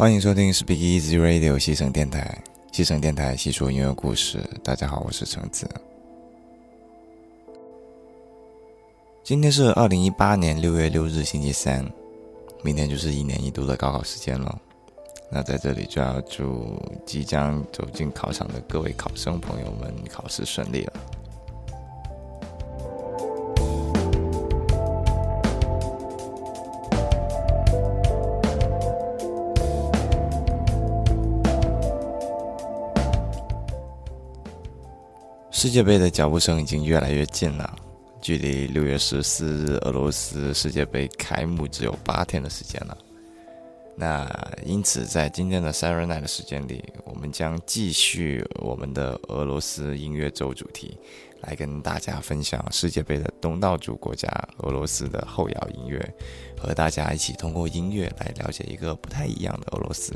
欢迎收听 Speak Easy Radio 西城电台，西城电台细说音乐故事。大家好，我是橙子。今天是二零一八年六月六日，星期三，明天就是一年一度的高考时间了。那在这里就要祝即将走进考场的各位考生朋友们考试顺利了。世界杯的脚步声已经越来越近了，距离六月十四日俄罗斯世界杯开幕只有八天的时间了。那因此，在今天的 Saturday 的时间里，我们将继续我们的俄罗斯音乐周主题，来跟大家分享世界杯的东道主国家俄罗斯的后摇音乐，和大家一起通过音乐来了解一个不太一样的俄罗斯。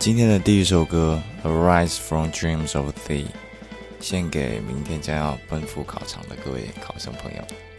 今天的第一首歌《Arise from Dreams of Thee》。献给明天将要奔赴考场的各位考生朋友。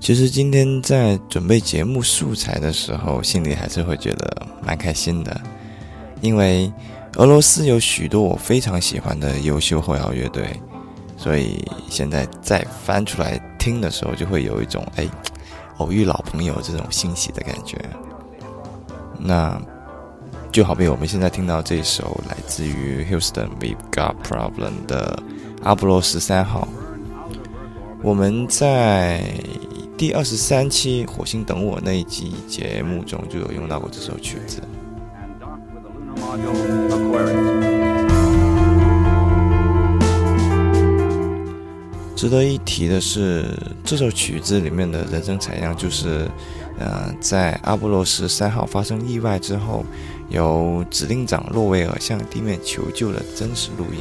其实今天在准备节目素材的时候，心里还是会觉得蛮开心的，因为俄罗斯有许多我非常喜欢的优秀后摇乐队，所以现在再翻出来听的时候，就会有一种哎，偶遇老朋友这种欣喜的感觉。那就好比我们现在听到这首来自于 Houston We've Got Problem 的阿波罗十三号，我们在。第二十三期《火星等我》那一集节目中就有用到过这首曲子。值得一提的是，这首曲子里面的人声采样，就是，呃，在阿波罗十三号发生意外之后，由指令长洛维尔向地面求救的真实录音。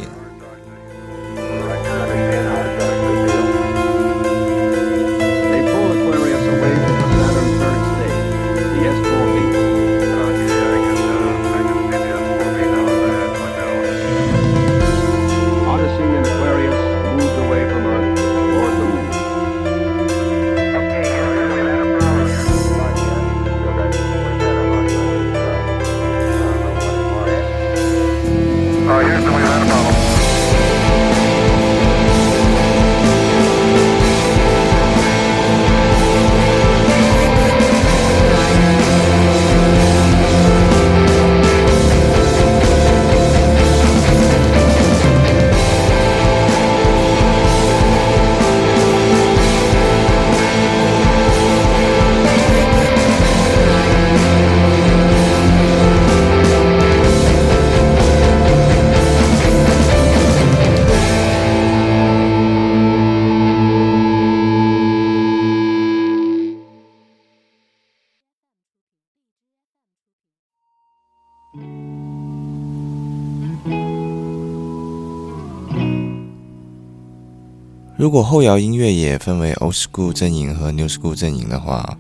如果后摇音乐也分为 old school 阵营和 new school 阵营的话，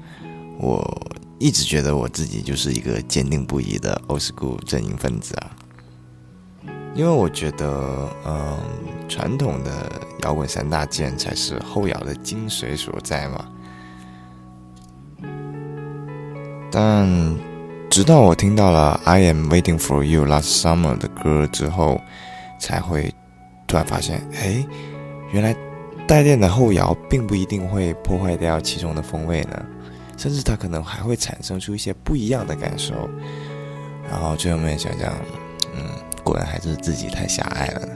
我一直觉得我自己就是一个坚定不移的 old school 阵营分子啊。因为我觉得，嗯，传统的摇滚三大件才是后摇的精髓所在嘛。但直到我听到了《I Am Waiting for You Last Summer》的歌之后，才会突然发现，哎，原来。带电的后摇并不一定会破坏掉其中的风味呢，甚至它可能还会产生出一些不一样的感受。然后最后面想想，嗯，果然还是自己太狭隘了。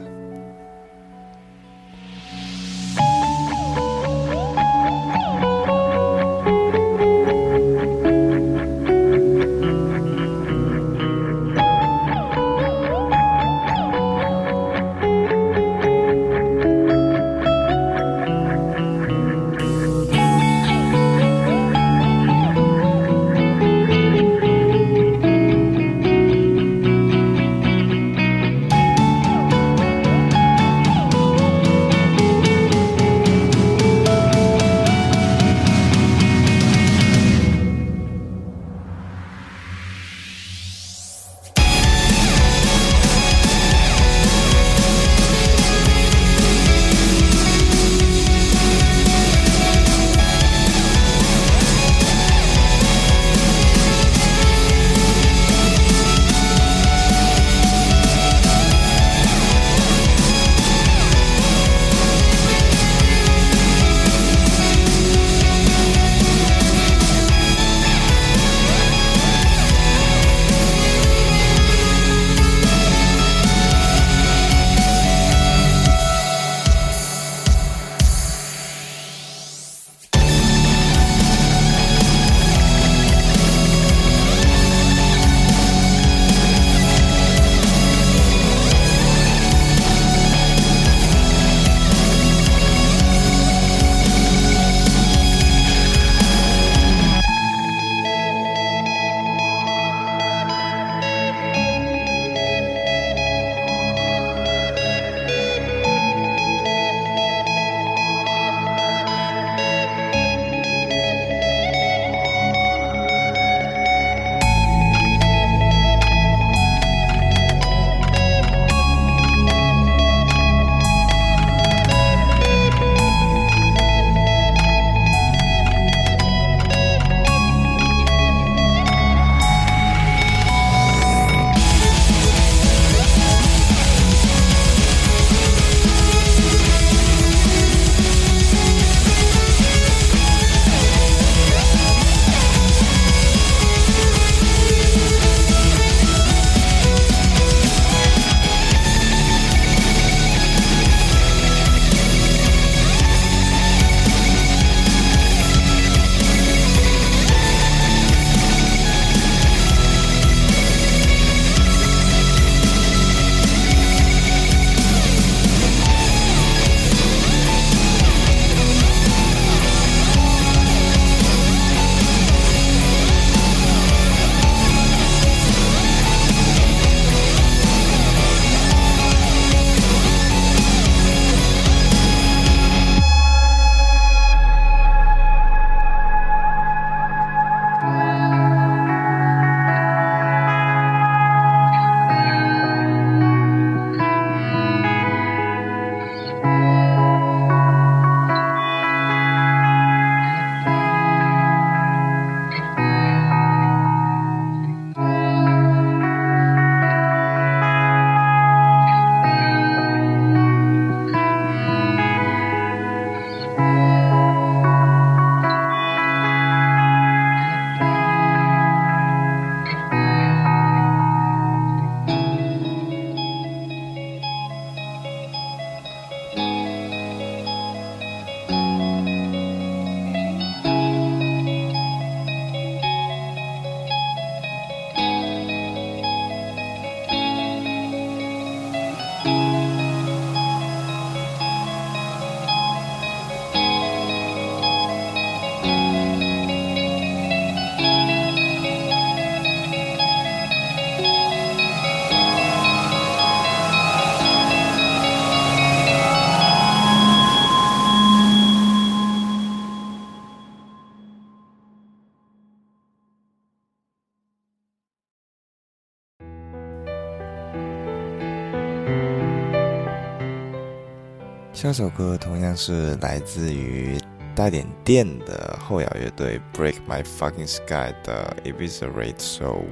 这首歌同样是来自于带点电的后摇乐队 Break My Fucking Sky 的 Eviscerate Soul。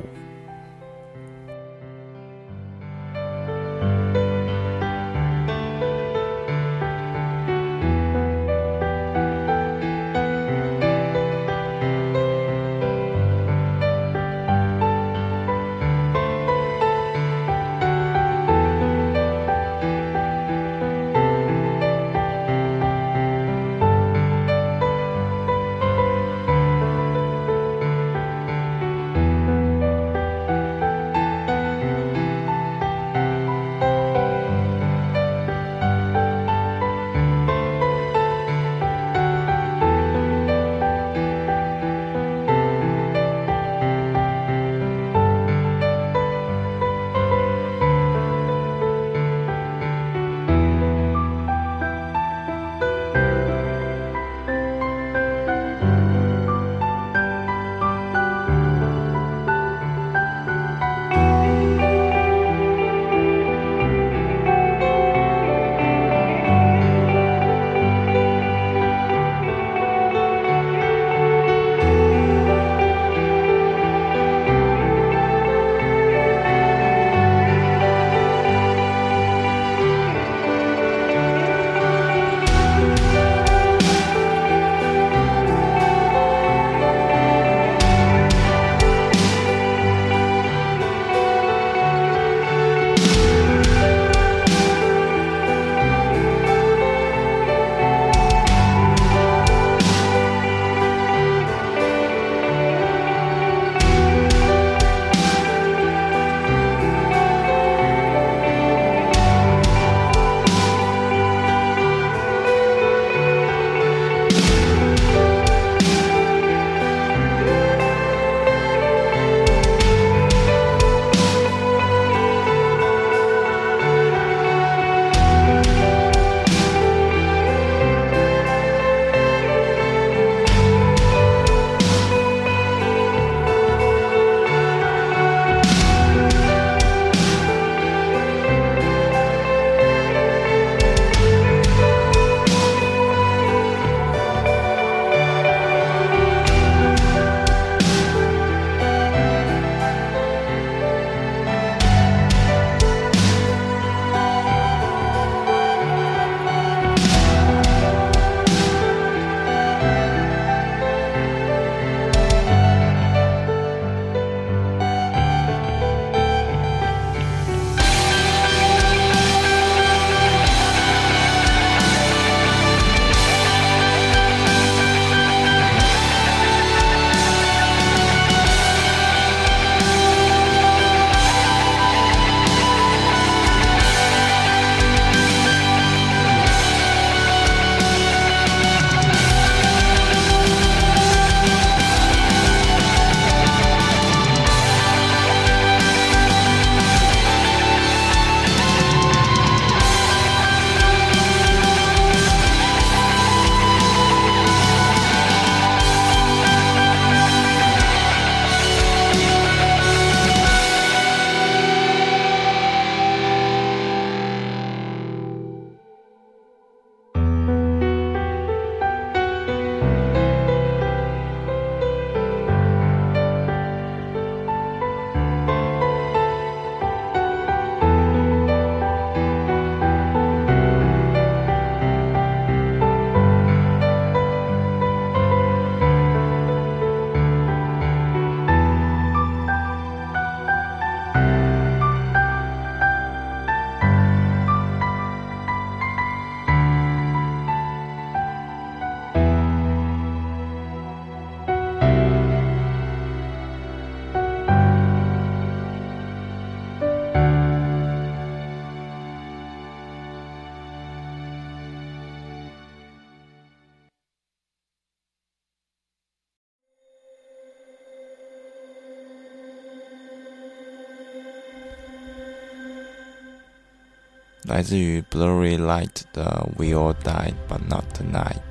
来自于 Blurry Light 的 We All Die But Not Tonight。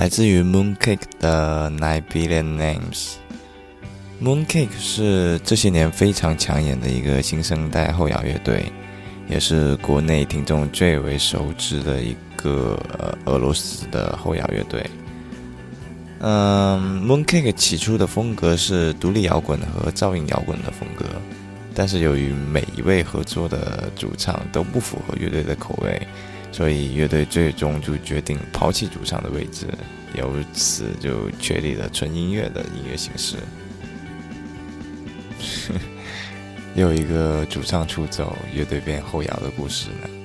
来自于 Mooncake 的 Nine Billion Names。Mooncake 是这些年非常抢眼的一个新生代后摇乐队，也是国内听众最为熟知的一个俄罗斯的后摇乐队。嗯，Mooncake 起初的风格是独立摇滚和噪音摇滚的风格，但是由于每一位合作的主唱都不符合乐队的口味，所以乐队最终就决定抛弃主唱的位置，由此就确立了纯音乐的音乐形式。又一个主唱出走，乐队变后摇的故事呢？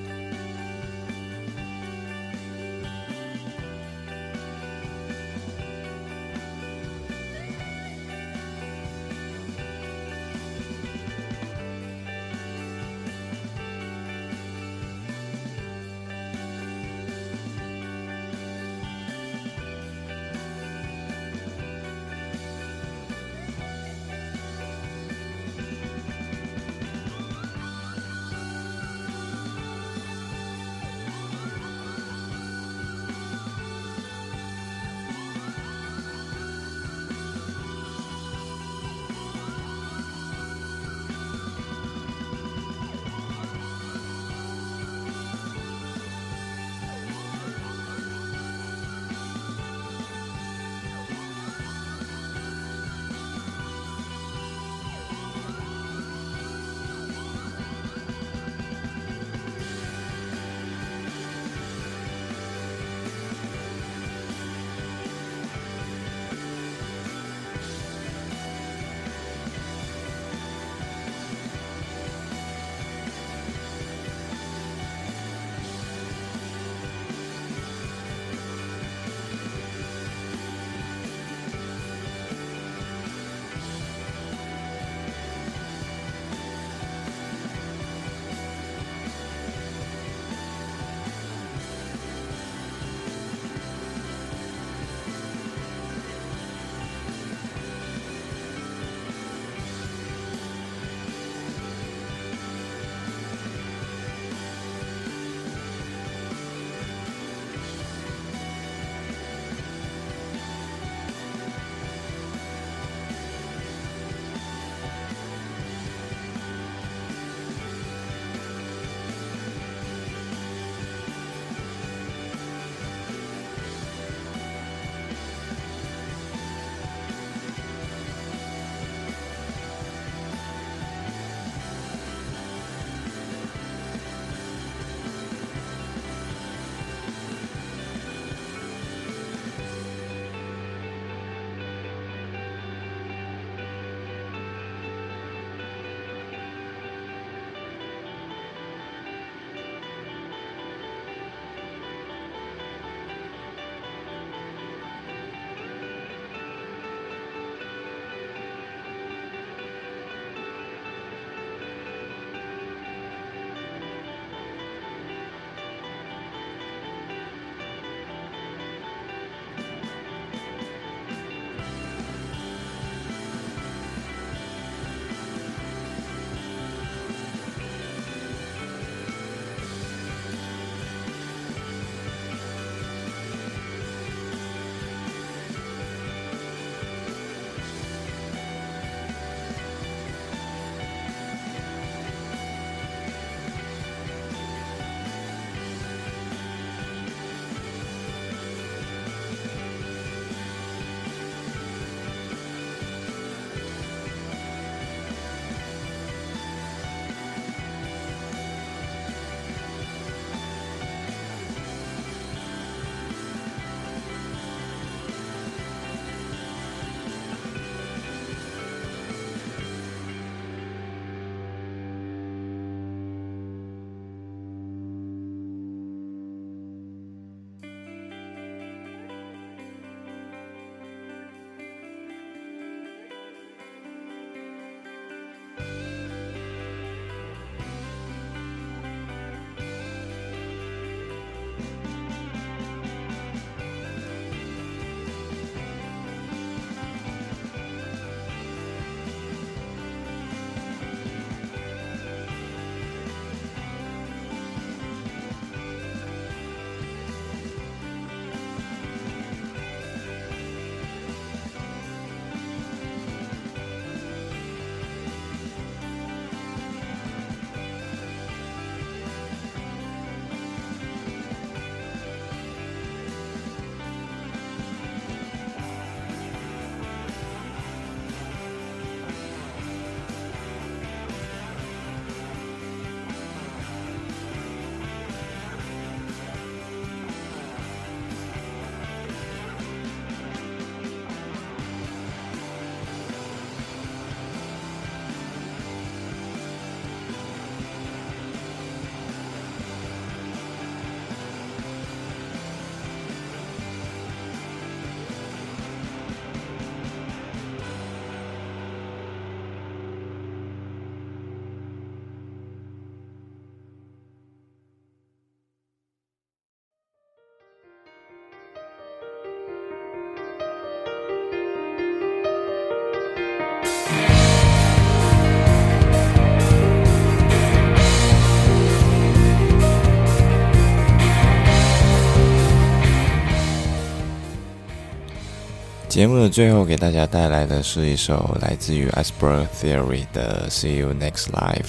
节目的最后，给大家带来的是一首来自于 Iceberg Theory 的《See You Next Life》。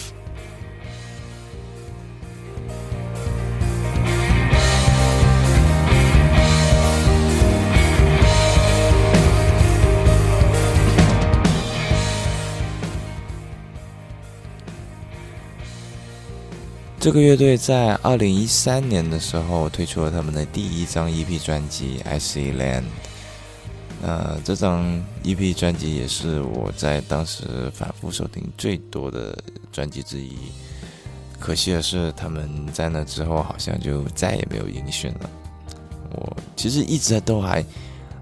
这个乐队在二零一三年的时候推出了他们的第一张 EP 专辑《I See Land》。呃，这张 EP 专辑也是我在当时反复收听最多的专辑之一。可惜的是，他们在那之后好像就再也没有音讯了。我其实一直都还，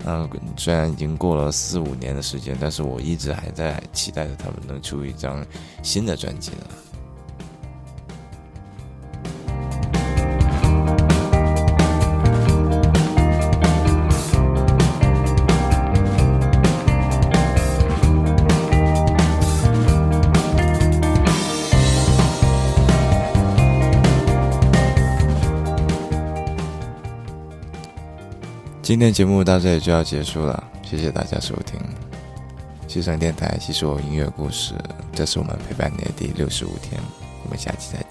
嗯，虽然已经过了四五年的时间，但是我一直还在期待着他们能出一张新的专辑呢。今天节目到这里就要结束了，谢谢大家收听西城电台，细说音乐故事，这是我们陪伴你的第六十五天，我们下期再见。